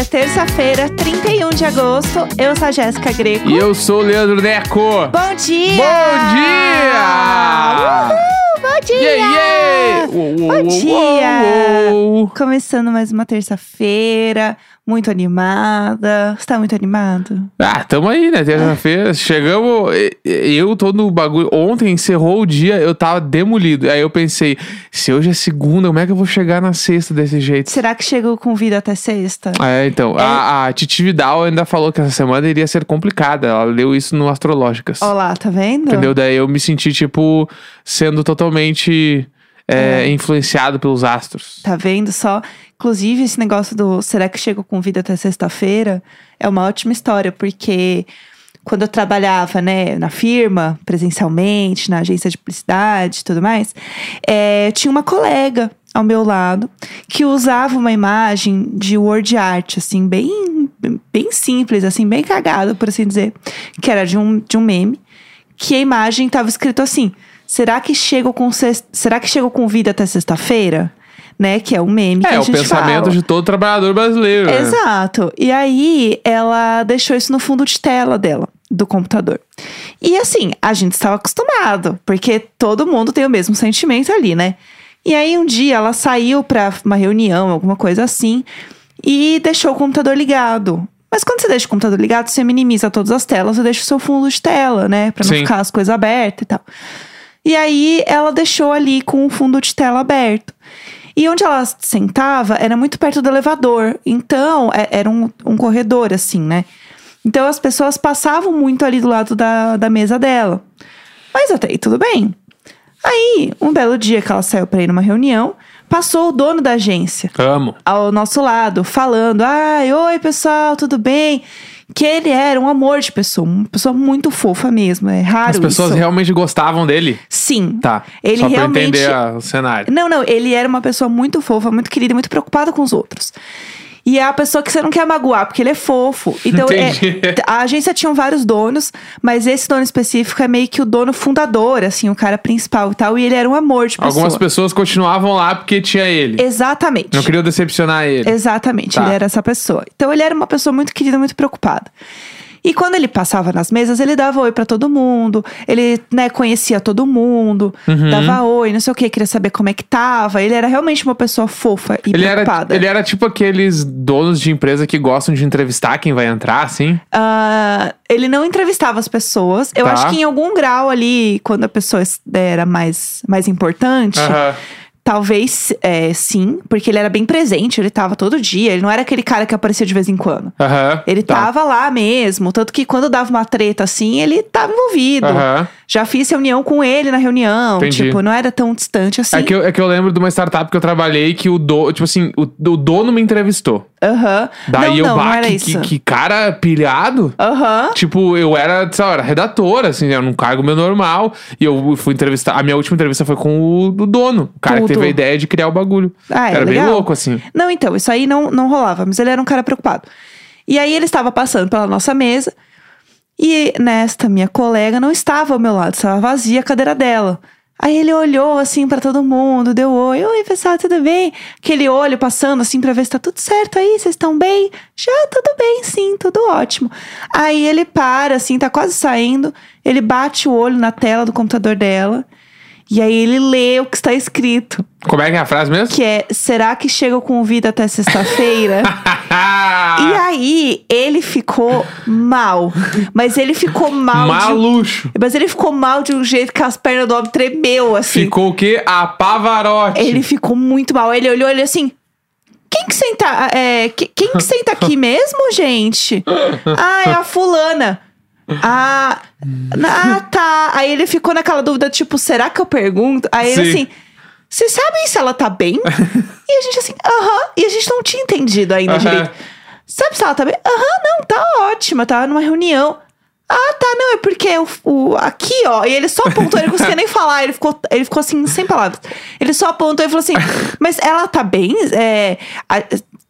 É terça-feira, 31 de agosto. Eu sou a Jéssica Greco. E eu sou o Leandro Neco. Bom dia! Bom dia! Uhul, bom dia! Yeah, yeah! Uou, uou, Bom dia! uou. Começando mais uma terça-feira, muito animada. Você tá muito animado? Ah, tamo aí, né? Terça-feira. Chegamos. Eu tô no bagulho. Ontem encerrou o dia, eu tava demolido. Aí eu pensei, se hoje é segunda, como é que eu vou chegar na sexta desse jeito? Será que chegou com vida até sexta? É, então. A, a Titi Vidal ainda falou que essa semana iria ser complicada. Ela leu isso no Astrológicas. Olá, tá vendo? Entendeu? Daí eu me senti, tipo, sendo totalmente é, influenciado pelos astros. Tá vendo só? Inclusive, esse negócio do será que chegou com vida até sexta-feira é uma ótima história, porque quando eu trabalhava, né, na firma, presencialmente, na agência de publicidade e tudo mais, é, tinha uma colega ao meu lado que usava uma imagem de word art, assim, bem, bem simples, assim, bem cagado, por assim dizer, que era de um, de um meme, que a imagem tava escrito assim: será que chego com será que chego com vida até sexta-feira? Né? Que é um meme que É, a o gente pensamento fala. de todo trabalhador brasileiro. né? Exato. E aí ela deixou isso no fundo de tela dela, do computador. E assim, a gente estava acostumado, porque todo mundo tem o mesmo sentimento ali, né? E aí um dia ela saiu pra uma reunião, alguma coisa assim, e deixou o computador ligado. Mas quando você deixa o computador ligado, você minimiza todas as telas e deixa o seu fundo de tela, né? Pra não Sim. ficar as coisas abertas e tal. E aí ela deixou ali com o fundo de tela aberto. E onde ela sentava era muito perto do elevador. Então, é- era um, um corredor, assim, né? Então as pessoas passavam muito ali do lado da, da mesa dela. Mas até aí tudo bem. Aí, um belo dia que ela saiu pra ir numa reunião, passou o dono da agência Amo. ao nosso lado, falando: Ai, oi pessoal, tudo bem? Que ele era um amor de pessoa, uma pessoa muito fofa mesmo. É raro As pessoas isso. realmente gostavam dele? Sim. Tá. Ele Só pra realmente- entender a- o cenário. Não, não, ele era uma pessoa muito fofa, muito querida, muito preocupada com os outros. E é a pessoa que você não quer magoar, porque ele é fofo. Então, é- a agência tinha vários donos, mas esse dono específico é meio que o dono fundador, assim, o cara principal e tal. E ele era um amor de pessoa. Algumas pessoas continuavam lá porque tinha ele. Exatamente. Não queriam decepcionar ele. Exatamente, Tá. ele era essa pessoa. Então ele era uma pessoa muito querida, muito preocupada. E quando ele passava nas mesas, ele dava oi pra todo mundo, ele, né, conhecia todo mundo, Uhum. dava oi, não sei o que, queria saber como é que tava. Ele era realmente uma pessoa fofa e Ele era, preocupada. ele era tipo aqueles donos de empresa que gostam de entrevistar quem vai entrar, assim. Ah, ele não entrevistava as pessoas. Eu Tá. acho que em algum grau ali, quando a pessoa era mais, mais importante, Aham. Talvez é, sim, porque ele era bem presente, ele tava todo dia, ele não era aquele cara que aparecia de vez em quando. Aham. Ele tá. tava lá mesmo, tanto que quando dava uma treta assim, ele tava envolvido. Aham. Já fiz reunião com ele na reunião, Entendi. tipo, não era tão distante assim. É que, eu, é que eu lembro de uma startup que eu trabalhei que o do, tipo assim, o, o dono me entrevistou. Aham. Daí não, eu, não, bah, não era que, isso. que, que cara pilhado. Aham. Tipo, eu era, sei lá, era redatora, assim, era um cargo meu normal. E eu fui entrevistar. A minha última entrevista foi com o, o dono, o cara que Tudo. teve a ideia de criar o bagulho. Ah, é era bem legal. louco, assim. Não, então, isso aí não, não rolava, mas ele era um cara preocupado. E aí ele estava passando pela nossa mesa e nesta minha colega não estava ao meu lado, estava vazia a cadeira dela. Aí ele olhou assim pra todo mundo, deu oi, oi pessoal, tudo bem? Aquele olho passando assim pra ver se tá tudo certo aí, vocês estão bem? Já tudo bem, sim, tudo ótimo. Aí ele para assim, tá quase saindo, ele bate o olho na tela do computador dela e aí ele lê o que está escrito. Como é que é a frase mesmo? Que é, será que chega com vida até sexta-feira? e aí, ele ficou mal. Mas ele ficou mal de... Maluxo. Mas ele ficou mal de um jeito que as pernas do homem tremeu, assim. Ficou o quê? A Pavarotti. Ele ficou muito mal. Ele olhou ele assim... Quem que senta... É, que- quem que senta aqui mesmo, gente? Ah, é a fulana. Ah, ah, tá. Aí ele ficou naquela dúvida, tipo, será que eu pergunto? Aí ele Sim. assim... Vocês sabem se ela tá bem? e a gente assim, aham. E a gente não tinha entendido ainda Aham. direito. Sabe se ela tá bem? Aham, não, tá ótima. Tava numa reunião. Ah, tá, não, é porque o, o- aqui, ó. E ele só apontou, ele não conseguia nem falar. Ele ficou, ele ficou assim, sem palavras. Ele só apontou e falou assim: Mas ela tá bem? É, a-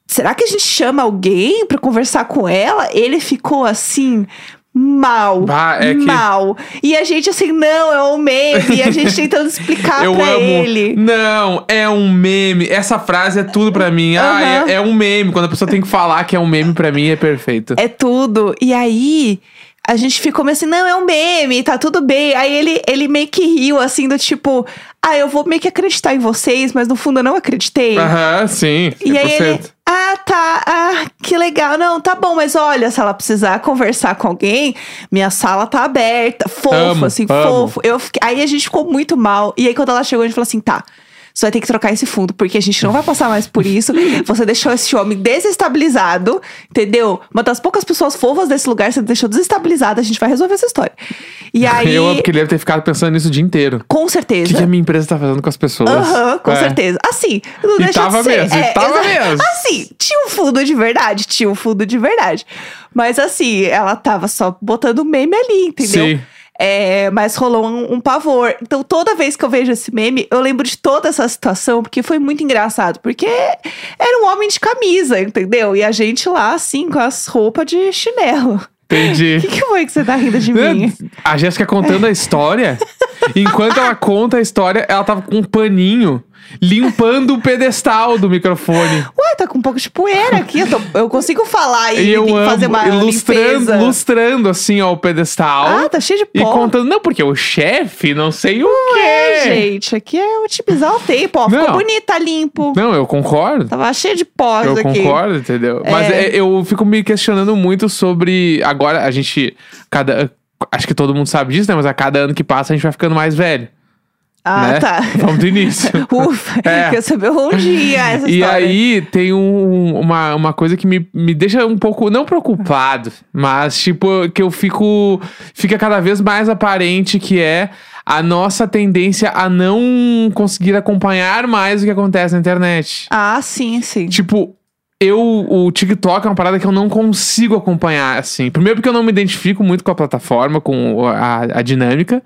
será que a gente chama alguém pra conversar com ela? Ele ficou assim, mal. Bah, é que- Mal. E a gente assim, não, é um meme. E a gente tentando explicar Eu pra amo. ele. Não, é um meme. Essa frase é tudo pra mim. Ah, Aham. é, é um meme. Quando a pessoa tem que falar que é um meme, pra mim é perfeito. É tudo. E aí, a gente ficou meio assim, não, é um meme, tá tudo bem. Aí ele, ele meio que riu, assim, do tipo, ah, eu vou meio que acreditar em vocês, mas no fundo eu não acreditei. Aham, sim. 100%. E aí ele, ah, tá, ah, que legal. Não, tá bom, mas olha, se ela precisar conversar com alguém, minha sala tá aberta. Fofo, Amo, assim, amo. fofo. Eu fiquei- aí a gente ficou muito mal. E aí quando ela chegou, a gente falou assim, tá. Você vai ter que trocar esse fundo, porque a gente não vai passar mais por isso. Você deixou esse homem desestabilizado, entendeu? Uma das poucas pessoas fofas desse lugar, você deixou desestabilizado, a gente vai resolver essa história. E aí, Eu amo porque ele deve ter ficado pensando nisso o dia inteiro. com O certeza. que, que a minha empresa tá fazendo com as pessoas? Aham, com É. certeza. Assim, não E deixa tava de ser. mesmo, é, tava mesmo. Assim, tinha um fundo de verdade, tinha um fundo de verdade. Mas assim, ela tava só botando meme ali, entendeu? Sim. É, mas rolou um, um pavor. Então, toda vez que eu vejo esse meme, eu lembro de toda essa situação, porque foi muito engraçado. Porque era um homem de camisa, entendeu? E a gente lá, assim, com as roupas de chinelo. O Entendi. que, que foi que você tá rindo de mim? A Jéssica contando a história. enquanto ela conta a história, ela tava com um paninho limpando o pedestal do microfone. Ué, tá com um pouco de poeira aqui. Eu, tô- eu consigo falar e, E eu amo, fazer uma ilustrando, limpeza. ilustrando assim, ó, o pedestal. Ah, tá cheio de E pó. contando, não, porque o chefe, não sei o É, quê. gente, aqui é otimizar o tempo, ó. Ficou Não. bonito, tá limpo. Não, eu concordo. Tava cheio de pó Eu aqui. concordo, entendeu? Mas É. é, eu fico me questionando muito sobre. Agora, a gente. Cada. Acho que todo mundo sabe disso, né? Mas a cada ano que passa a gente vai ficando mais velho. Ah, né? tá. Vamos do início. Ufa, É. recebeu um dia essa E história. aí tem um- uma, uma coisa que me, me deixa um pouco, não preocupado, mas tipo, que eu fico. Fica cada vez mais aparente que é a nossa tendência a não conseguir acompanhar mais o que acontece na internet. Ah, sim, sim. Tipo, eu, o TikTok é uma parada que eu não consigo acompanhar, assim. Primeiro, porque eu não me identifico muito com a plataforma, com a, a dinâmica.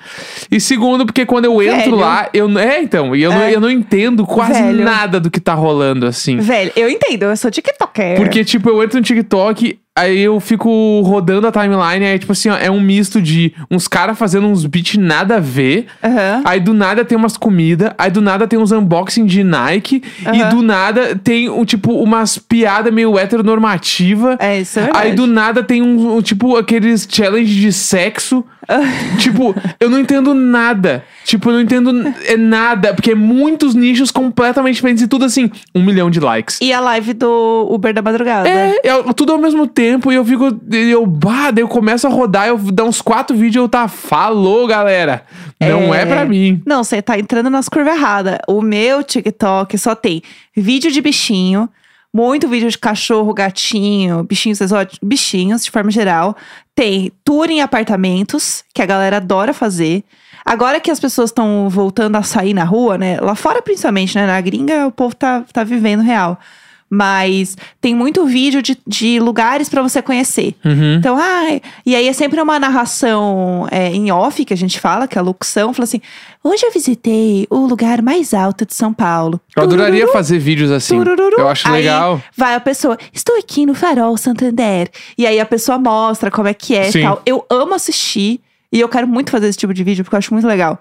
E segundo, porque quando eu entro Velho. lá, eu. É, então, e eu, não, É. eu não entendo quase Velho. nada do que tá rolando, assim. Velho, eu entendo, eu sou tiktoker. Porque, tipo, eu entro no TikTok, aí eu fico rodando a timeline, aí, tipo assim, ó, é um misto de uns caras fazendo uns beats nada a ver. Aham. Aí do nada tem umas comidas, aí do nada tem uns unboxing de Nike, e Aham. do nada tem, um, tipo, umas piadas meio heteronormativa. É, isso é verdade. Aí do nada tem um, um, tipo, aqueles challenge de sexo. tipo, eu não entendo nada. Tipo, eu não entendo é nada, porque é muitos nichos completamente diferentes e tudo assim, um milhão de likes. E a live do Uber da madrugada. É, é tudo ao mesmo tempo e eu fico. Eu, bah, daí eu começo a rodar, eu dou uns quatro vídeos e eu tá. Falou, galera. Não é, pra mim. Não, você tá entrando nas curvas erradas. O meu TikTok só tem vídeo de bichinho, muito vídeo de cachorro, gatinho, bichinhos exóticos, bichinhos de forma geral. Tem tour em apartamentos, que a galera adora fazer. Agora que as pessoas estão voltando a sair na rua, né? Lá fora principalmente, né? Na gringa o povo tá, tá vivendo real. Mas tem muito vídeo de, de lugares pra você conhecer. Uhum. Então, ai, e aí é sempre uma narração é, em off que a gente fala, que é a locução, fala assim: hoje eu visitei o lugar mais alto de São Paulo. Eu adoraria Turururu, fazer vídeos assim. Eu acho Aí legal. Vai a pessoa, estou aqui no Farol Santander. E aí a pessoa mostra como é que é e tal. Eu amo assistir. E eu quero muito fazer esse tipo de vídeo, porque eu acho muito legal.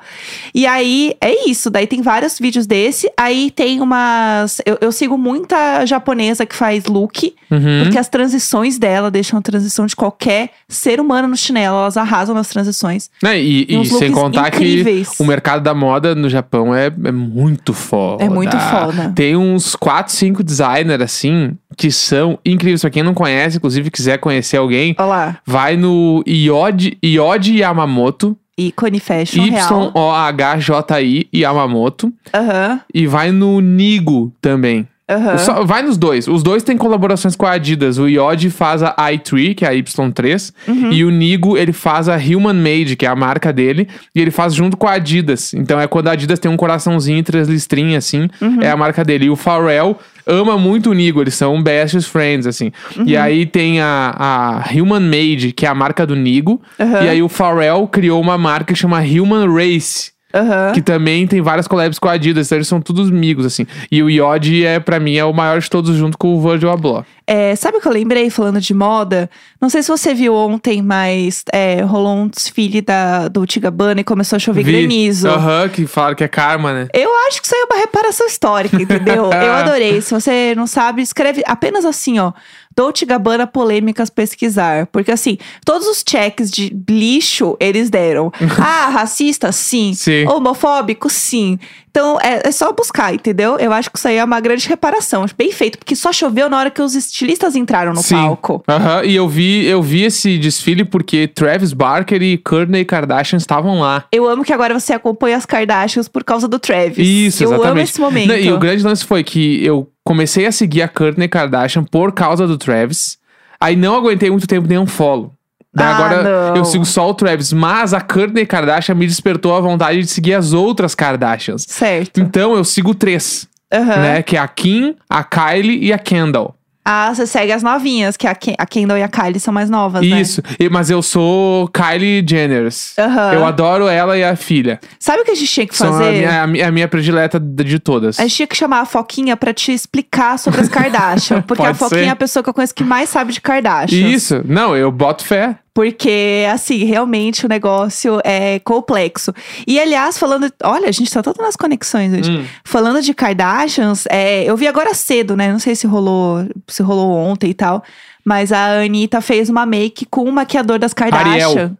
E aí, é isso. Daí tem vários vídeos desse. Aí tem umas... Eu, eu sigo muita japonesa que faz look. Uhum. Porque as transições dela deixam a transição de qualquer ser humano no chinelo. Elas arrasam nas transições. Né, E, E sem contar incríveis. que o mercado da moda no Japão é, é muito foda. É muito foda. Tem uns 4, 5 designers assim que são incríveis. Pra quem não conhece, inclusive quiser conhecer alguém, Olha lá. vai no Iod, Iod Yamamoto, Ícone fashion. Y-O-H-J-I Yamamoto. Aham, E vai no Nigo também. aham. Só- vai nos dois. Os dois têm colaborações com a Adidas. O Iod faz a i3, que é a Y3. Uhum. E o Nigo, ele faz a Human Made, que é a marca dele. E ele faz junto com a Adidas. Então é quando a Adidas tem um coraçãozinho e três listrinhas, assim. Uhum. É a marca dele. E o Pharrell ama muito o Nigo. Eles são best friends, assim. Uhum. E aí tem a, a Human Made, que é a marca do Nigo. Aham. E aí o Pharrell criou uma marca que chama Human Race. Aham. Que também tem várias collabs com a Adidas, então eles são todos amigos, assim. E o Iod é, pra mim, é o maior de todos junto com o Virgil Abloh. É, sabe o que eu lembrei falando de moda? Não sei se você viu ontem, mas é, rolou um desfile da Dolce Gabbana e começou a chover Vi. granizo. Aham, que falaram que é karma, né? Eu acho que isso aí é uma reparação histórica, entendeu? Eu adorei. Se você não sabe, escreve apenas assim, ó. Dolce Gabbana polêmicas pesquisar. Porque assim, todos os checks de lixo eles deram. ah, racista? Sim. Sim. Homofóbico? Sim. Então é, é só buscar, entendeu? Eu acho que isso aí é uma grande reparação. Bem feito, porque só choveu na hora que os estilistas entraram no Sim. palco. Aham, e eu vi, eu vi esse desfile porque Travis Barker e Kourtney Kardashian estavam lá. Eu amo que agora você acompanha as Kardashians por causa do Travis. Isso, eu exatamente. amo esse momento. Não, e o grande lance foi que eu comecei a seguir a Kourtney Kardashian por causa do Travis. Aí não aguentei muito tempo nem um follow. Daí Ah, agora não. eu sigo só o Travis. Mas a Kourtney Kardashian me despertou a vontade de seguir as outras Kardashians. Certo. Então eu sigo três, Aham. né? Que é a Kim, a Kylie e a Kendall. Ah, você segue as novinhas, que a, Ken- a Kendall e a Kylie são mais novas, né? Isso. Mas eu sou Kylie Jenner. Aham. Eu adoro ela e a filha. Sabe o que a gente tinha que São a fazer? minha, a minha- a minha predileta de todas. A gente tinha que chamar a Foquinha pra te explicar sobre as Kardashian. Porque a Foquinha ser. é a pessoa que eu conheço que mais sabe de Kardashian. Isso. Não, eu boto fé. Porque, assim, realmente o negócio é complexo. E, aliás, falando. Olha, a gente tá todas nas conexões hoje. Hum. Falando de Kardashians, é, eu vi agora cedo, né? Não sei se rolou, se rolou ontem e tal. Mas a Anitta fez uma make com o maquiador das Kardashian. Ariel.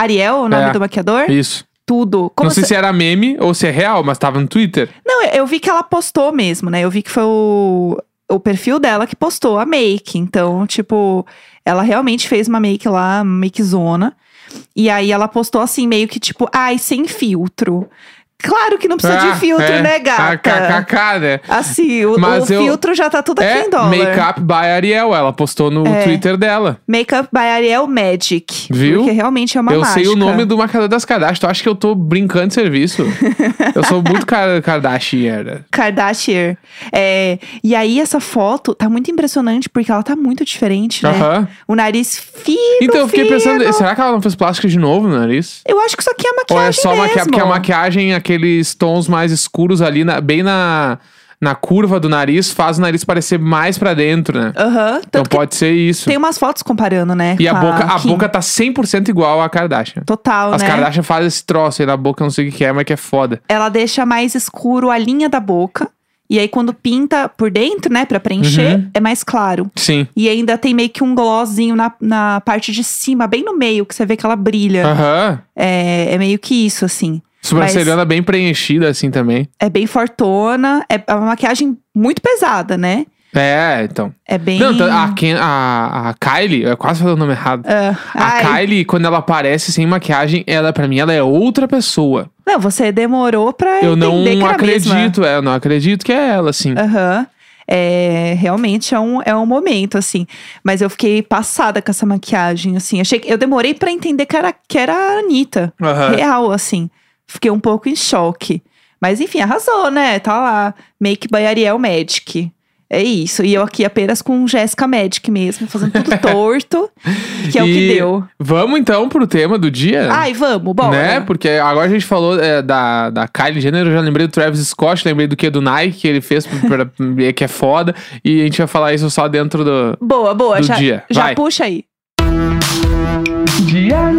Ariel, o nome É. do maquiador? Isso. Tudo. Como não sei se- se era meme ou se é real, mas tava no Twitter. Não, eu vi que ela postou mesmo, né? Eu vi que foi o, o perfil dela que postou a make. Então, tipo, ela realmente fez uma make lá, uma make zona. E aí ela postou assim, meio que tipo, ai, sem filtro. Claro que não precisa Ah, de filtro, é. né, gata? KKK, né? Assim, o, Mas o eu- filtro já tá tudo aqui É em dólar. Makeup by Ariel. Ela postou no É. Twitter dela. Makeup by Ariel Magic. Viu? Porque realmente é uma eu mágica. sei o nome do maquiador das Kardashian. Tu acha que eu tô brincando de serviço? eu sou muito Kar Kardashian. Kardashian. É, e aí, essa foto tá muito impressionante, porque ela tá muito diferente, né? Aham. O nariz fino, Então eu fiquei pensando, fino. será que ela não fez plástica de novo no nariz? Eu acho que isso aqui é Ou maquiagem é só mesmo. maquiagem? Porque a maquiagem, aqueles tons mais escuros ali, na- bem na, na curva do nariz, faz o nariz parecer mais pra dentro, né? Aham. Então Tanto que pode ser isso. tem umas fotos comparando, né? E a boca, a Kim. boca tá 100% igual à Kardashian. Total, As né? Kardashian fazem esse troço aí na boca, eu não sei o que é, mas que é foda. Ela deixa mais escuro a linha da boca. E aí, quando pinta por dentro, né, pra preencher, Uhum. é mais claro. Sim. E ainda tem meio que um glossinho na, na parte de cima, bem no meio, que você vê que ela brilha. Aham. É, é meio que isso, assim. Sobrancelhana bem preenchida, assim, também. É bem fortona. É é uma maquiagem muito pesada, né? É, então. É bem. Não, tá- a, Ken- a, a Kylie, eu quase falei o nome errado. Ah, A ai. Kylie, quando ela aparece sem maquiagem, ela, pra mim, ela é outra pessoa. Não, você demorou pra Eu não acredito, é, eu não acredito que é ela, assim. Aham. É, realmente é um, é um momento, assim. Mas eu fiquei passada com essa maquiagem, assim. Achei que, eu demorei pra entender que era, que era a Anitta. Aham. Real, assim. Fiquei um pouco em choque. Mas enfim, arrasou, né? Tá lá. Make by Ariel Magic. É isso. E eu aqui apenas com Jéssica Magic mesmo, fazendo tudo torto. que é o que deu. Vamos então pro tema do dia? Ai, vamos, bora. Né? Porque agora a gente falou é, da, da Kylie Jenner, eu já lembrei do Travis Scott, lembrei do que do Nike que ele fez, pra, que é foda. E a gente vai falar isso só dentro do. Boa, boa. do já dia. já Vai. puxa aí. Dia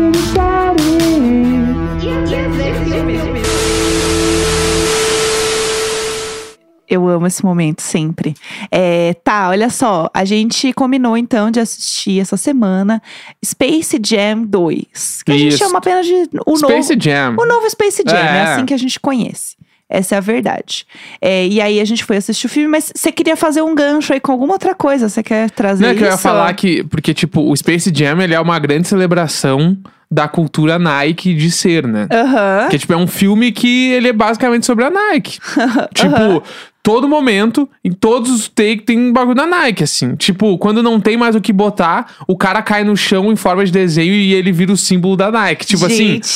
Eu amo esse momento sempre. É, tá, olha só. A gente combinou então de assistir essa semana Space Jam 2. Que a gente Isso. chama apenas de o Space novo, Jam. o novo Space Jam. É. É. assim que a gente conhece. Essa é a verdade. É, e aí a gente foi assistir o filme, mas você queria fazer um gancho aí com alguma outra coisa? Você quer trazer Não, é isso? que eu ia falar que. Porque, tipo, o Space Jam ele é uma grande celebração da cultura Nike de ser, né? Aham. Porque, tipo, é um filme que ele é basicamente sobre a Nike. tipo, todo momento, em todos os takes, tem um bagulho da Nike, assim. Tipo, quando não tem mais o que botar, o cara cai no chão em forma de desenho e ele vira o símbolo da Nike. Tipo assim. Gente,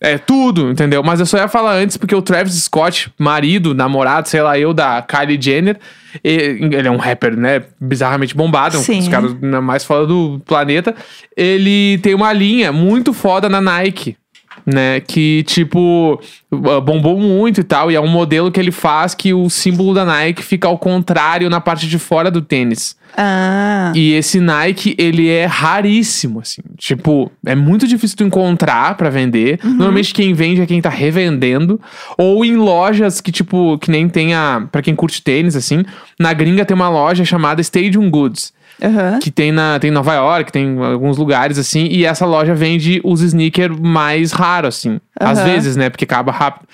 É tudo, entendeu? Mas eu só ia falar antes porque o Travis Scott, marido, namorado, sei lá, eu, da Kylie Jenner, ele é um rapper, né? Bizarramente bombado, é um Sim. dos caras mais foda do planeta. Ele tem uma linha muito foda na Nike. Né? Que, tipo, uh, bombou muito e tal. E é um modelo que ele faz que o símbolo da Nike fica ao contrário na parte de fora do tênis. Ah. E esse Nike, ele é raríssimo, assim. Tipo, é muito difícil tu encontrar pra vender. Normalmente quem vende é quem tá revendendo. Ou em lojas que, tipo, que nem tem a... Pra quem curte tênis, assim. Na gringa tem uma loja chamada Stadium Goods. Aham. Que tem, na, tem em Nova York, tem em alguns lugares, assim. E essa loja vende os sneakers mais raros, assim. Às Aham. vezes, né? Porque acaba rápido.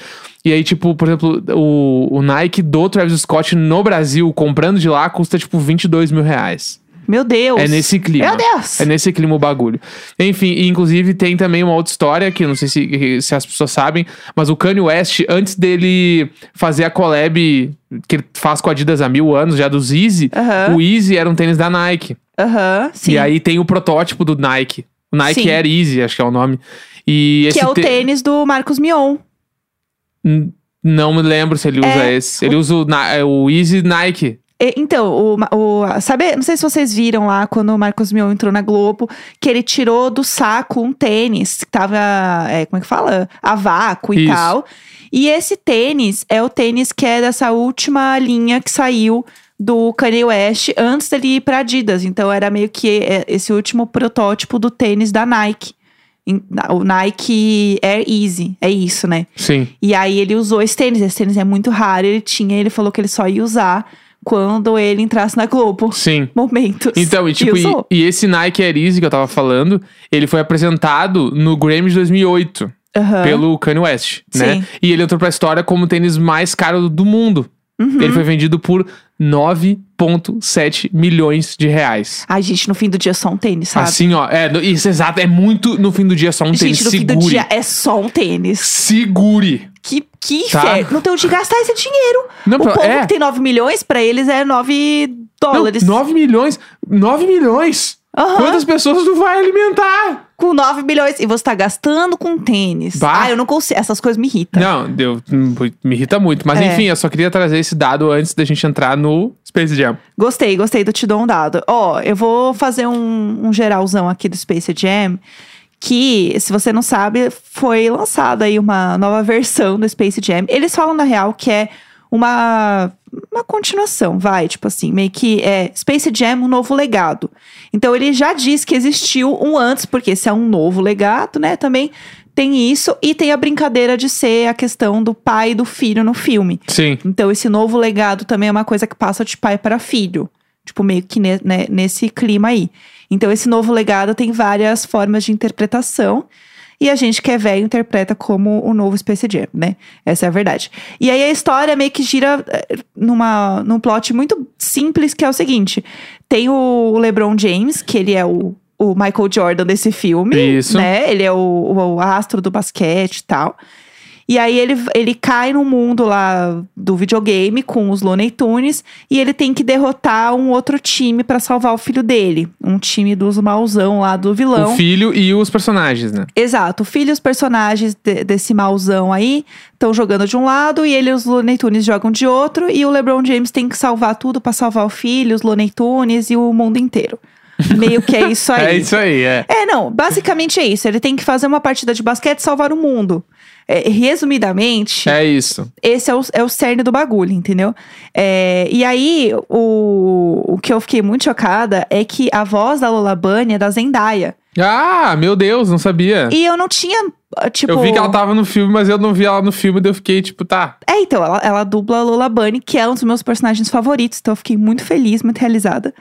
E aí, tipo, por exemplo, o, o Nike do Travis Scott no Brasil, comprando de lá, custa, tipo, 22 mil reais. Meu Deus. É nesse clima. Meu Deus. É nesse clima o bagulho. Enfim, e inclusive tem também uma outra história que eu não sei se, se as pessoas sabem, mas o Kanye West, antes dele fazer a collab que ele faz com a Adidas há mil anos, já dos Easy, Aham. o Easy era um tênis da Nike. Aham, sim. E aí tem o protótipo do Nike. O Nike Sim. Air Easy, acho que é o nome. E que é o tê- tênis do Marcos Mion. N- Não me lembro se ele usa É, esse. Ele usa o, Na- é o Easy Nike. E- Então, o, o, sabe, não sei se vocês viram lá quando o Marcos Mion entrou na Globo, que ele tirou do saco um tênis que tava, é, como é que fala? A vácuo e Isso. tal. E esse tênis é o tênis que é dessa última linha que saiu do Kanye West antes dele ir pra Adidas. Então era meio que é, esse último protótipo do tênis da Nike. O Nike Air Easy, é isso, né? Sim. E aí ele usou esse tênis. Esse tênis é muito raro. Ele tinha, ele falou que ele só ia usar quando ele entrasse na Globo. Sim. Momentos. Então, e tipo, e, e esse Nike Air Easy que eu tava falando, ele foi apresentado no Grammy de 2008 Aham. pelo Kanye West, né? Sim. E ele entrou pra história como o tênis mais caro do mundo. Uhum. Ele foi vendido por 9,7 milhões de reais. Ai, gente, no fim do dia é só um tênis, sabe? Assim, ó, é, isso exato, é muito no fim do dia só um tênis. gente, no fim Segure. do dia é só um tênis. Segure. Que, que Tá. inferno. Não tem onde gastar esse dinheiro. Não, o pra- povo é. que tem 9 milhões, pra eles é 9 Não, dólares. 9 milhões. 9 milhões. Aham. Quantas pessoas tu vai alimentar? Com 9 milhões. E você tá gastando com tênis. Bah. Ah, eu não consigo. Essas coisas me irritam. Não, deu, me irrita muito. Mas É. enfim, eu só queria trazer esse dado antes da gente entrar no Space Jam. Gostei, gostei do Te Dou um Dado. Ó, eu vou fazer um, um geralzão aqui do Space Jam. Que, se você não sabe, foi lançada aí uma nova versão do Space Jam. Eles falam, na real, que é uma, uma continuação, vai, tipo assim, meio que é Space Jam, um novo legado. Então ele já diz que existiu um antes, porque se é um novo legado, né, também tem isso. E tem a brincadeira de ser a questão do pai e do filho no filme. Sim. Então, esse novo legado também é uma coisa que passa de pai para filho. Tipo, meio que ne- né, nesse clima aí. Então, esse novo legado tem várias formas de interpretação. E a gente que é velho interpreta como o novo Space Jam, né? Essa é a verdade. E aí a história meio que gira eh, numa, num plot muito simples, que é o seguinte: tem o LeBron James, que ele é o, o Michael Jordan desse filme. Isso. Né? Ele é o, o- o astro do basquete e tal. E aí ele, ele cai no mundo lá do videogame com os Looney Tunes e ele tem que derrotar um outro time pra salvar o filho dele. Um time dos mauzão lá do vilão. O filho e os personagens, né? Exato. O filho e os personagens de- desse mauzão aí estão jogando de um lado e ele e os Looney Tunes jogam de outro. E o LeBron James tem que salvar tudo pra salvar o filho, os Looney Tunes e o mundo inteiro. Meio que é isso aí. É isso aí, é. É, não, basicamente é isso. Ele tem que fazer uma partida de basquete e salvar o mundo. É, resumidamente, É isso. esse é o, é o cerne do bagulho, entendeu? É, e aí, o, o que eu fiquei muito chocada é que a voz da Lola Bunny é da Zendaya. Ah, meu Deus, não sabia. E eu não tinha, tipo... Eu vi que ela tava no filme, mas eu não vi ela no filme, daí eu fiquei tipo, tá. É, então, ela, ela dubla a Lola Bunny, que é um dos meus personagens favoritos. Então, eu fiquei muito feliz, muito realizada.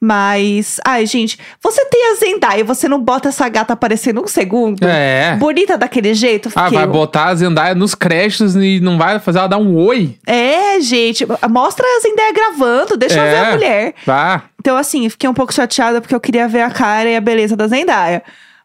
Mas, ai, gente, você tem a Zendaya, você não bota essa gata aparecendo um segundo? É. Bonita daquele jeito? Ah, fiquei- vai botar a Zendaya nos créditos e não vai fazer ela dar um oi? É, gente, mostra a Zendaya gravando, deixa eu ver É. a mulher. Vá. Então, assim, fiquei um pouco chateada porque eu queria ver a cara e a beleza da Zendaya.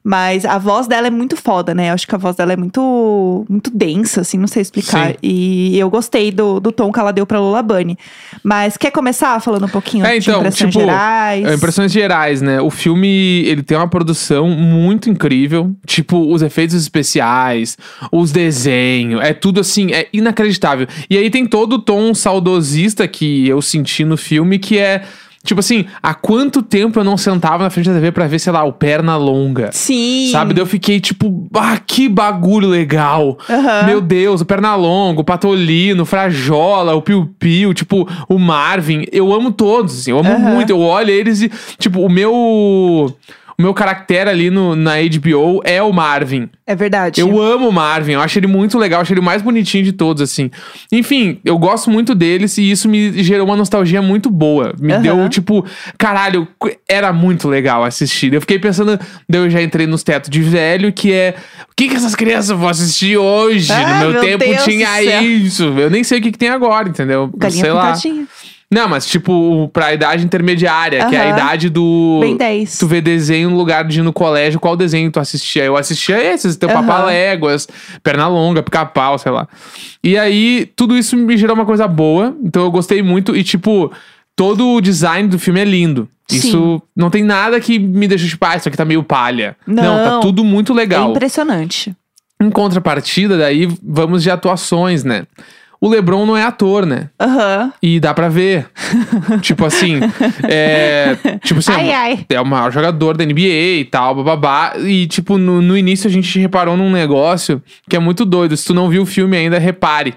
Mas a voz dela é muito foda, né? Eu acho que a voz dela é muito, muito densa, assim, não sei explicar. Sim. E eu gostei do, do tom que ela deu pra Lola Bunny. Mas quer começar falando um pouquinho É, de então, impressões tipo, gerais? É, Impressões gerais, né? O filme, ele tem uma produção muito incrível. Tipo, os efeitos especiais, os desenhos, é tudo assim, é inacreditável. E aí tem todo o tom saudosista que eu senti no filme, que é Tipo assim, há quanto tempo eu não sentava na frente da TV pra ver, sei lá, o Perna Longa? Sim. Sabe? Daí eu fiquei tipo, ah, que bagulho legal. Aham. Meu Deus, o Pernalonga, o Patolino, o Frajola, o Piu Piu, tipo, o Marvin. Eu amo todos, assim, eu amo Aham. muito. Eu olho eles e, tipo, o meu. O meu caractere ali no, na HBO é o Marvin. É verdade. Eu amo o Marvin, eu acho ele muito legal, eu acho ele o mais bonitinho de todos, assim. Enfim, eu gosto muito deles e isso me gerou uma nostalgia muito boa. Me Aham. deu, tipo, caralho, era muito legal assistir. Eu fiquei pensando, daí eu já entrei nos tetos de velho, que é. O que, que essas crianças vão assistir hoje? Ah, no meu, meu tempo Deus tinha isso. Eu nem sei o que, que tem agora, entendeu? Galinha sei lá. pintadinha. Não, mas tipo, pra idade intermediária, que é a Aham. idade do. Bem 10. Tu vê desenho no lugar de ir no colégio, qual desenho tu assistia? Eu assistia esses, teu Aham. Papaléguas, Pernalonga, Pica-Pau, sei lá. E aí, tudo isso me gerou uma coisa boa, então eu gostei muito. E, tipo, todo o design do filme é lindo. Isso não tem nada que me deixa tipo, ah, isso aqui tá meio palha. Não. tá tudo muito É legal. impressionante. Em contrapartida, daí vamos de atuações, né? O LeBron não é ator, né? Aham. E dá pra ver. tipo assim. É, tipo assim, Ai, ai. é o maior jogador da NBA e tal, bababá. E, tipo, no, no início a gente reparou num negócio que é muito doido. Se tu não viu o filme ainda, repare.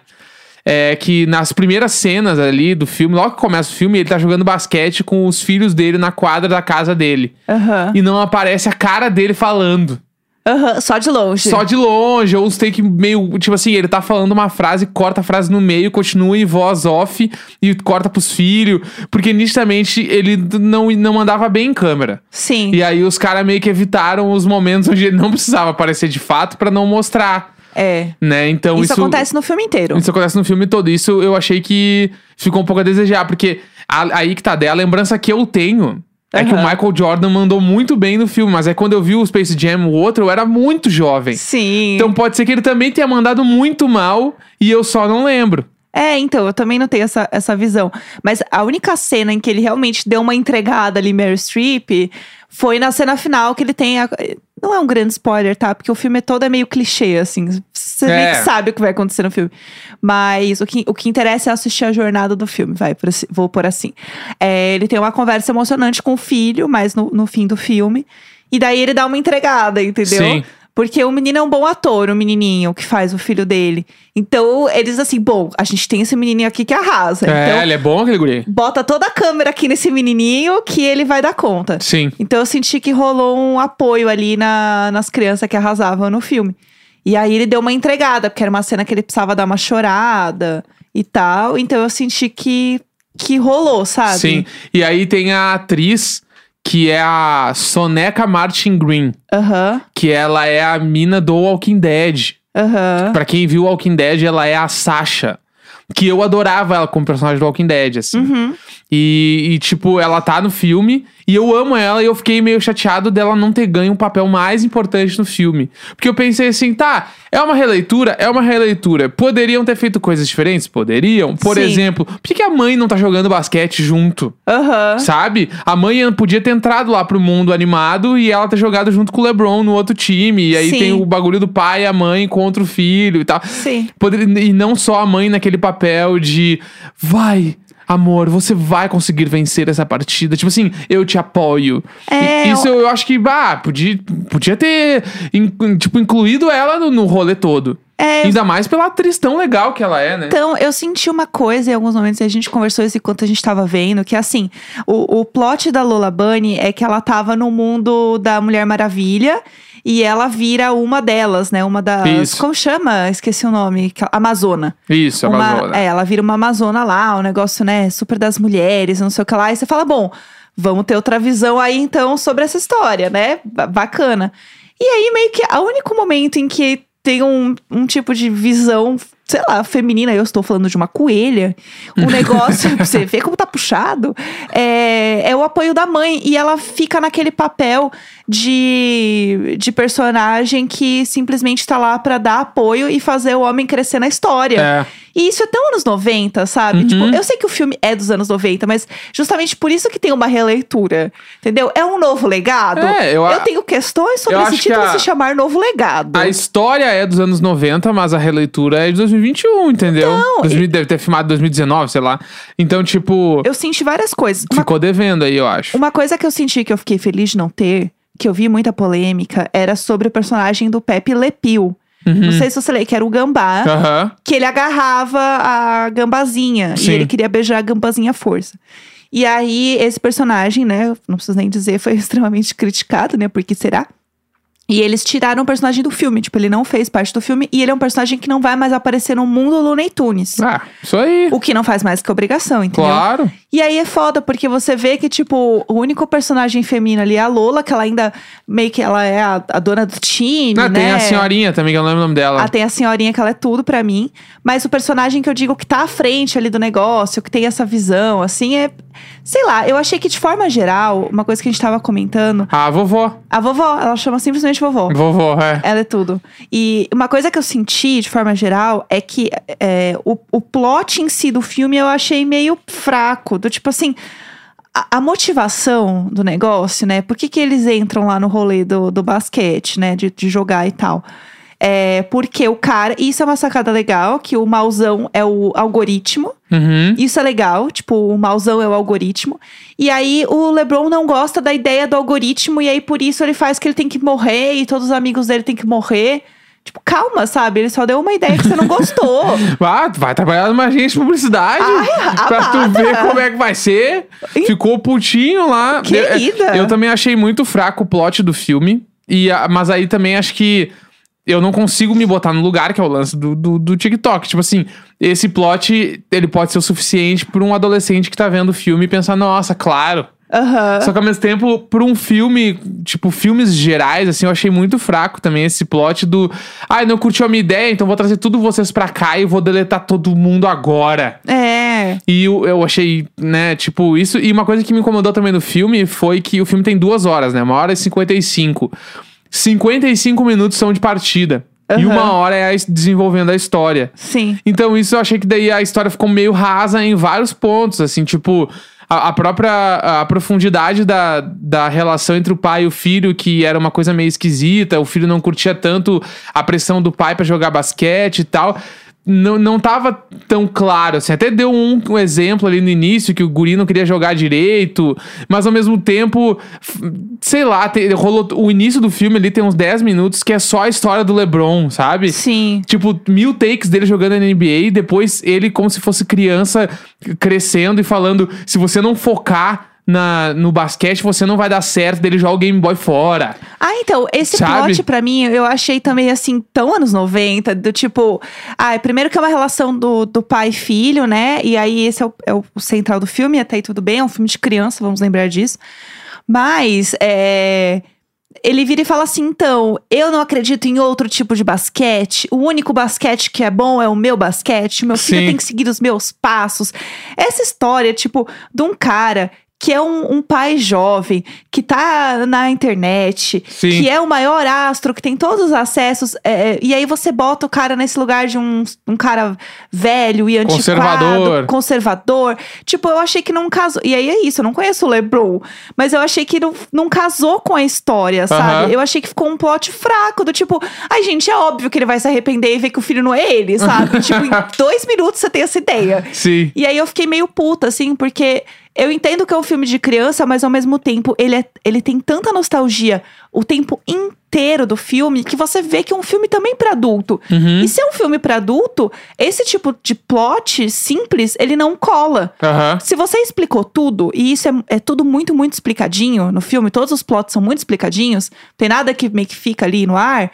É que nas primeiras cenas ali do filme, logo que começa o filme, ele tá jogando basquete com os filhos dele na quadra da casa dele. Aham. E não aparece a cara dele falando. Aham. Só de longe. Só de longe, ou os take meio. Tipo assim, ele tá falando uma frase, corta a frase no meio, continua em voz off e corta pros filhos. Porque nitidamente ele não, não mandava bem em câmera. Sim. E aí os caras meio que evitaram os momentos onde ele não precisava aparecer de fato pra não mostrar. É. Né? Então Isso, isso. acontece no filme inteiro. Isso acontece no filme todo. Isso eu achei que ficou um pouco a desejar, porque a- aí que tá, daí a lembrança que eu tenho é que o. Michael Jordan mandou muito bem no filme, mas é quando eu vi o Space Jam, o outro, eu era muito jovem. Sim. Então pode ser que ele também tenha mandado muito mal e eu só não lembro. É, então, eu também não tenho essa, essa visão. Mas a única cena em que ele realmente deu uma entregada ali, Meryl Streep, foi na cena final que ele tem. A... Não é um grande spoiler, tá? Porque o filme todo é meio clichê, assim. Você meio É. que sabe o que vai acontecer no filme. Mas o que, o que interessa é assistir a jornada do filme, vai, por assim- vou por assim. É, ele tem uma conversa emocionante com o filho, mas no, no fim do filme. E daí ele dá uma entregada, entendeu? Sim. Porque o menino é um bom ator, o menininho que faz o filho dele. Então, eles assim, bom, a gente tem esse menininho aqui que arrasa. é, então, ele é bom aquele guri. bota toda a câmera aqui nesse menininho que ele vai dar conta. Sim. Então, eu senti que rolou um apoio ali na- nas crianças que arrasavam no filme. E aí, ele deu uma entregada, porque era uma cena que ele precisava dar uma chorada e tal. Então, eu senti que, que rolou, sabe? Sim. E aí tem a atriz que é a Soneca Martin Green, Aham, que ela é a mina do Walking Dead. aham. Pra quem viu Walking Dead, ela é a Sasha. Que eu adorava ela como personagem do Walking Dead, assim. Uhum. E, e, tipo, ela tá no filme e eu amo ela e eu fiquei meio chateado dela não ter ganho um papel mais importante no filme. Porque eu pensei assim, tá, é uma releitura? É uma releitura. Poderiam ter feito coisas diferentes? Poderiam. Por Sim. exemplo, por que, que a mãe não tá jogando basquete junto? Aham. Sabe? A mãe podia ter entrado lá pro mundo animado e ela ter jogado junto com o LeBron no outro time. E aí Sim. tem o bagulho do pai e a mãe contra o filho e tal. Sim. E não só a mãe naquele papel de vai, amor, você vai conseguir vencer essa partida. Tipo assim, eu te apoio. É, isso eu acho que, bah, podia, podia ter in- tipo, incluído ela no, no rolê todo. É, Ainda mais pela atriz tão legal que ela é, né? Então, eu senti uma coisa em alguns momentos, e a gente conversou isso enquanto a gente tava vendo, que assim, o, o plot da Lola Bunny é que ela tava no mundo da Mulher Maravilha e ela vira uma delas, né? Uma das. Isso. Como chama? Esqueci o nome. Amazona. Isso, Uma- Amazônia. É, ela vira uma Amazona lá, um negócio, né, super das mulheres, não sei o que lá. E você fala, bom, vamos ter outra visão aí então sobre essa história, né? Ba- Bacana. E aí, meio que o único momento em que tem um, um tipo de visão, sei lá, feminina, eu estou falando de uma coelha, um negócio, pra você ver como tá puxado, é, é o apoio da mãe. E ela fica naquele papel de, de personagem que simplesmente tá lá pra dar apoio e fazer o homem crescer na história. É. E isso é tão anos 90, sabe? Uhum. Tipo, eu sei que o filme é dos anos 90, mas justamente por isso que tem uma releitura. Entendeu? É um novo legado. É, eu a- tenho questões sobre eu esse título a- se chamar Novo Legado. A história é dos anos 90, mas a releitura é de 2021, entendeu? Então, 2000 Deve ter filmado em 2019, sei lá. Então, tipo, Eu senti várias coisas. Uma, ficou devendo aí, eu acho. uma coisa que eu senti que eu fiquei feliz de não ter, que eu vi muita polêmica, era sobre o personagem do Pepe Lepil. Não sei se você lembra, que era o gambá. Aham. que ele agarrava a gambazinha Sim. e ele queria beijar a gambazinha à força. E aí, esse personagem, né, não preciso nem dizer, foi extremamente criticado, né, porque será? E eles tiraram o personagem do filme, tipo, ele não fez parte do filme e ele é um personagem que não vai mais aparecer no mundo Looney Tunes. Ah, isso aí. O que não faz mais que obrigação, entendeu? Claro. E aí é foda, porque você vê que, tipo, o único personagem feminino ali é a Lola, que ela ainda meio que ela é a, a dona do time, Ah, né? tem a senhorinha também, que eu não lembro o nome dela. Ah, tem a senhorinha que ela é tudo pra mim. Mas o personagem que eu digo que tá à frente ali do negócio, que tem essa visão, assim, é. Sei lá, eu achei que de forma geral, uma coisa que a gente tava comentando, A vovó. a vovó, ela chama simplesmente vovó. Vovó, é. Ela é tudo. E uma coisa que eu senti, de forma geral, é que é, o, o plot em si do filme eu achei meio fraco. Do tipo assim. A, a motivação do negócio, né? Por que, que eles entram lá no rolê do, do basquete, né? De, de jogar e tal. É porque o cara. e Isso é uma sacada legal, que o mauzão é o algoritmo. Uhum. Isso é legal, tipo, o mauzão é o algoritmo. E aí o LeBron não gosta da ideia do algoritmo, e aí por isso ele faz que ele tem que morrer e todos os amigos dele têm que morrer. Tipo, calma, sabe? Ele só deu uma ideia que você não gostou. Ah, vai trabalhar numa agência de publicidade Ai, pra tu ver como é que vai ser. Ih. Ficou putinho lá. Querida. Eu, eu também achei muito fraco o plot do filme. E, mas aí também acho que eu não consigo me botar no lugar, que é o lance do, do, do TikTok. Tipo assim, esse plot, ele pode ser o suficiente pra um adolescente que tá vendo o filme e pensar, nossa, claro. Aham. Só que ao mesmo tempo, por um filme, tipo, filmes gerais, assim, eu achei muito fraco também esse plot do. Ai, não curtiu a minha ideia, então vou trazer tudo vocês pra cá e vou deletar todo mundo agora. É. E eu, eu achei, né, tipo, isso. E uma coisa que me incomodou também no filme foi que o filme tem duas horas, né? Uma hora e 55. 55 minutos são de partida. E Aham. uma hora é a, desenvolvendo a história. Sim. Então, isso eu achei que daí a história ficou meio rasa em vários pontos, assim, tipo. A, a própria a profundidade da, da relação entre o pai e o filho, que era uma coisa meio esquisita, o filho não curtia tanto a pressão do pai pra jogar basquete e tal. Não, não tava tão claro, assim. Até deu um, um exemplo ali no início que o guri não queria jogar direito, mas ao mesmo tempo, sei lá, te- rolou o início do filme ali tem uns 10 minutos que é só a história do LeBron, sabe? Sim. Tipo, mil takes dele jogando na NBA e depois ele como se fosse criança crescendo e falando: se você não focar na, no basquete, você não vai dar certo, dele joga o Game Boy fora. Ah, então, esse Sabe? plot pra mim, eu achei também assim, tão anos 90, do tipo. Ah, primeiro que é uma relação do, do pai e filho, né? E aí esse é o, é o central do filme, até aí tudo bem, é um filme de criança, vamos lembrar disso. Mas, é. Ele vira e fala assim: então, eu não acredito em outro tipo de basquete. O único basquete que é bom é o meu basquete. Meu filho Sim. tem que seguir os meus passos. Essa história, tipo, de um cara que é um, um pai jovem, que tá na internet, Sim. que é o maior astro, que tem todos os acessos. é, e aí você bota o cara nesse lugar de um, um cara velho e antiquado, Conservador. conservador. Tipo, eu achei que não casou. E aí é isso, eu não conheço o LeBron, mas eu achei que não, não casou com a história, sabe? Eu achei que ficou um plot fraco, do tipo, ai, gente, é óbvio que ele vai se arrepender e ver que o filho não é ele, sabe? tipo, em dois minutos você tem essa ideia. Sim. E aí eu fiquei meio puta, assim, porque eu entendo que é um filme de criança, mas ao mesmo tempo ele, é, ele tem tanta nostalgia o tempo inteiro do filme que você vê que é um filme também pra adulto. Uhum. E se é um filme pra adulto, esse tipo de plot simples, ele não cola. Aham. Se você explicou tudo, e isso é, é tudo muito, muito explicadinho no filme, todos os plots são muito explicadinhos, tem nada que meio que fica ali no ar.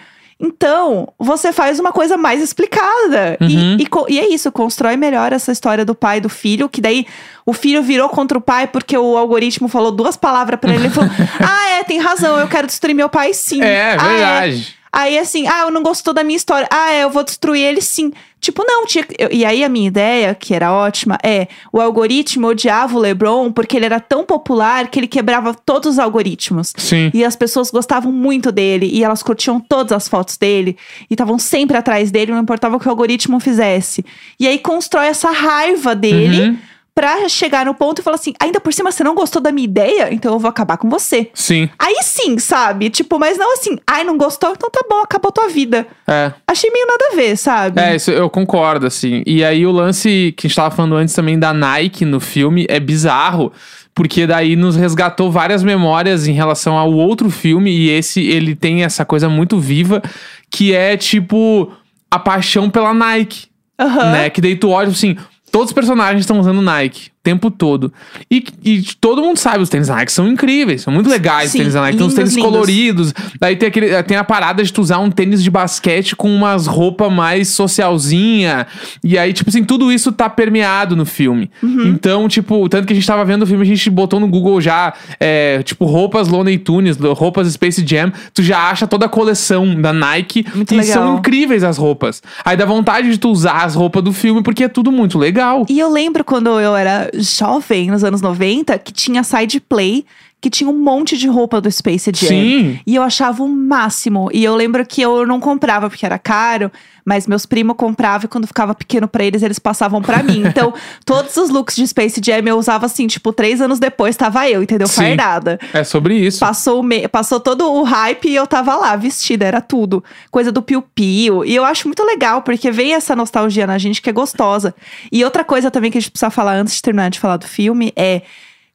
Então, você faz uma coisa mais explicada. E- Uhum. E, co- e é isso, constrói melhor essa história do pai e do filho, que daí o filho virou contra o pai porque o algoritmo falou duas palavras pra ele e falou: Ah, é, tem razão, eu quero destruir meu pai sim. É, Ah, verdade. Aí assim, ah, eu não gostou da minha história. Ah, é, eu vou destruir ele sim. Tipo, não, tinha. eu- E aí a minha ideia, que era ótima, é o algoritmo odiava o LeBron porque ele era tão popular que ele quebrava todos os algoritmos. Sim. E as pessoas gostavam muito dele e elas curtiam todas as fotos dele e estavam sempre atrás dele, não importava o que o algoritmo fizesse. E aí constrói essa raiva dele. Uhum. Pra chegar no ponto e falar assim: ainda por cima você não gostou da minha ideia, então eu vou acabar com você. Sim. Aí sim, sabe? Tipo, mas não assim, ai, não gostou, então tá bom, acabou tua vida. É. Achei meio nada a ver, sabe? É, isso eu concordo, assim. E aí o lance que a gente tava falando antes também da Nike no filme é bizarro. Porque daí nos resgatou várias memórias em relação ao outro filme. E esse, ele tem essa coisa muito viva. Que é, tipo, a paixão pela Nike. Aham. Né? Que daí tu olha, assim... Todos os personagens estão usando Nike tempo todo. E, e todo mundo sabe, os tênis Nike são incríveis, são muito legais Sim, os tênis Nike. Tem uns tênis lindos. coloridos. Daí tem, aquele, tem a parada de tu usar um tênis de basquete com umas roupas mais socialzinha. E aí, tipo assim, tudo isso tá permeado no filme. Uhum. Então, tipo, tanto que a gente tava vendo o filme, a gente botou no Google já, é, tipo, roupas Looney Tunes, roupas Space Jam. Tu já acha toda a coleção da Nike. Muito e legal. são incríveis as roupas. Aí dá vontade de tu usar as roupas do filme, porque é tudo muito legal. E eu lembro quando eu era jovem, nos anos 90, que tinha side play, que tinha um monte de roupa do Space Jam. Sim. E eu achava o máximo. E eu lembro que eu não comprava porque era caro, mas meus primos compravam e quando ficava pequeno pra eles, eles passavam pra mim. Então, todos os looks de Space Jam eu usava assim, tipo, três anos depois tava eu, entendeu? Sim. Fardada. É sobre isso. Passou, me- passou todo o hype e eu tava lá, vestida, era tudo. Coisa do piu-piu. E eu acho muito legal, porque vem essa nostalgia na gente que é gostosa. E outra coisa também que a gente precisa falar antes de terminar de falar do filme é.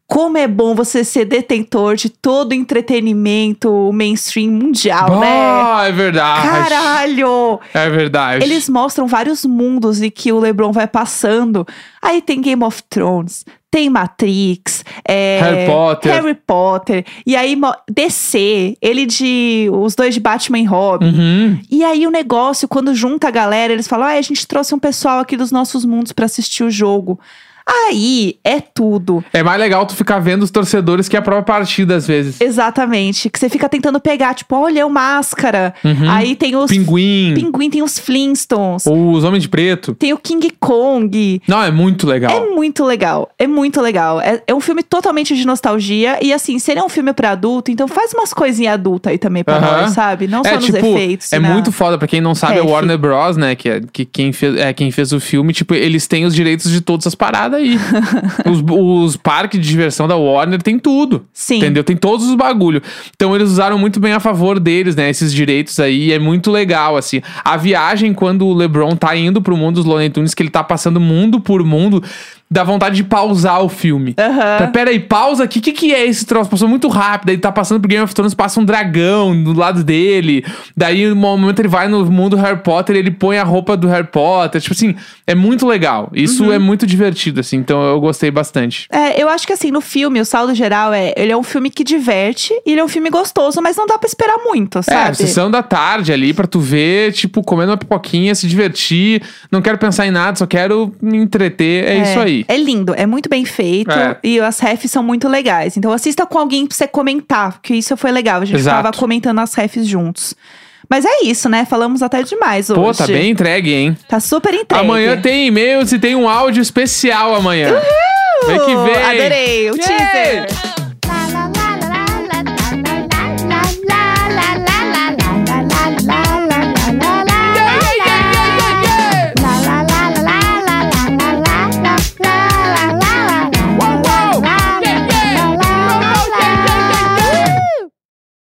Como é bom você ser detentor de todo o entretenimento mainstream mundial, né? Ah, é verdade. Caralho! É verdade. Eles mostram vários mundos e que o LeBron vai passando. Aí tem Game of Thrones, tem Matrix, é, Harry Potter. Harry Potter. E aí DC, ele de os dois de Batman e Robin. Uhum. E aí o negócio, quando junta a galera, eles falam: ah, a gente trouxe um pessoal aqui dos nossos mundos pra assistir o jogo. Aí é tudo. É mais legal tu ficar vendo os torcedores que a própria partida, às vezes. Exatamente. Que você fica tentando pegar, tipo, olha, o máscara. Uhum. Aí tem os Pinguim. pinguim, tem os Flintstones. Os Homens de Preto. Tem o King Kong. Não, é muito legal. É muito legal. É muito legal. É, é um filme totalmente de nostalgia. E assim, se ele é um filme pra adulto, então faz umas coisinhas adultas aí também pra Aham. nós, sabe? Não só é, nos tipo, efeitos. é na- muito foda. Pra quem não sabe, é Ref. Warner Bros, né? Que, é, que quem, fez, é quem fez o filme. Tipo, eles têm os direitos de todas as paradas aí. os, os parques de diversão da Warner tem tudo. Sim. Entendeu? Tem todos os bagulho. Então eles usaram muito bem a favor deles, né? Esses direitos aí. É muito legal, assim. A viagem, quando o LeBron tá indo pro mundo dos Looney Tunes, que ele tá passando mundo por mundo, dá vontade de pausar o filme. Aham. Tá, Pera aí, pausa aqui. O que, que é esse troço? Passou muito rápido. Aí tá passando pro Game of Thrones, passa um dragão do lado dele. Daí, no momento, ele vai no mundo do Harry Potter ele põe a roupa do Harry Potter. Tipo assim, é muito legal. Isso Uhum. é muito divertido, assim. Então eu gostei bastante. É, eu acho que assim, no filme, o saldo geral é. Ele é um filme que diverte e ele é um filme gostoso, mas não dá pra esperar muito, É, sabe? sessão da tarde ali pra tu ver, tipo, comendo uma pipoquinha, se divertir. Não quero pensar em nada, só quero me entreter. É, isso aí. É lindo, é muito bem feito É. e as refs são muito legais. Então assista com alguém pra você comentar, que isso foi legal. A gente Exato. ficava comentando as refs juntos. Mas é isso, né? Falamos até demais hoje. Pô, tá bem entregue, hein? Tá super entregue. Amanhã tem e-mails e tem um áudio especial amanhã. Vem que vem. Adorei, o Yay! teaser.